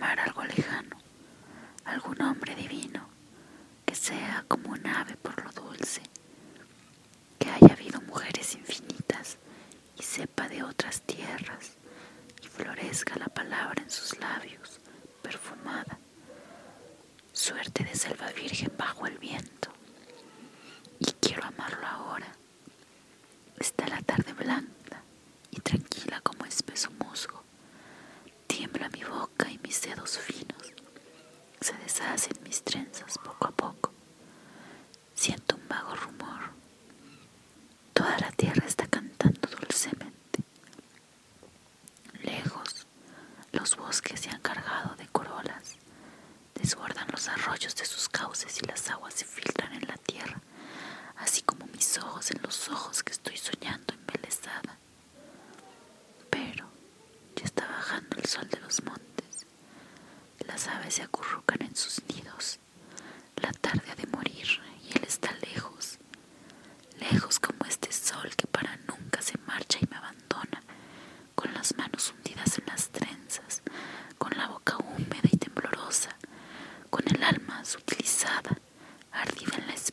llamar algo lejano, algún hombre divino, que sea como un ave por lo dulce, que haya habido mujeres infinitas y sepa de otras tierras y florezca la palabra en sus labios, perfumada, suerte de selva virgen bajo el viento. Y quiero amarlo ahora. Está la tarde blanca dedos finos. Se deshacen mis trenzas poco a poco. Siento un vago rumor. Toda la tierra está cantando dulcemente. Lejos, los bosques se han cargado de corolas. Desbordan los arroyos de sus cauces y las aguas se filtran en la tierra, así como mis ojos en los ojos que estoy soñando embelesada. Pero ya está bajando el sol de los montes. Las aves se acurrucan en sus nidos. La tarde ha de morir y él está lejos, lejos como este sol que para nunca se marcha y me abandona, con las manos hundidas en las trenzas, con la boca húmeda y temblorosa, con el alma sutilizada, ardida en la esperanza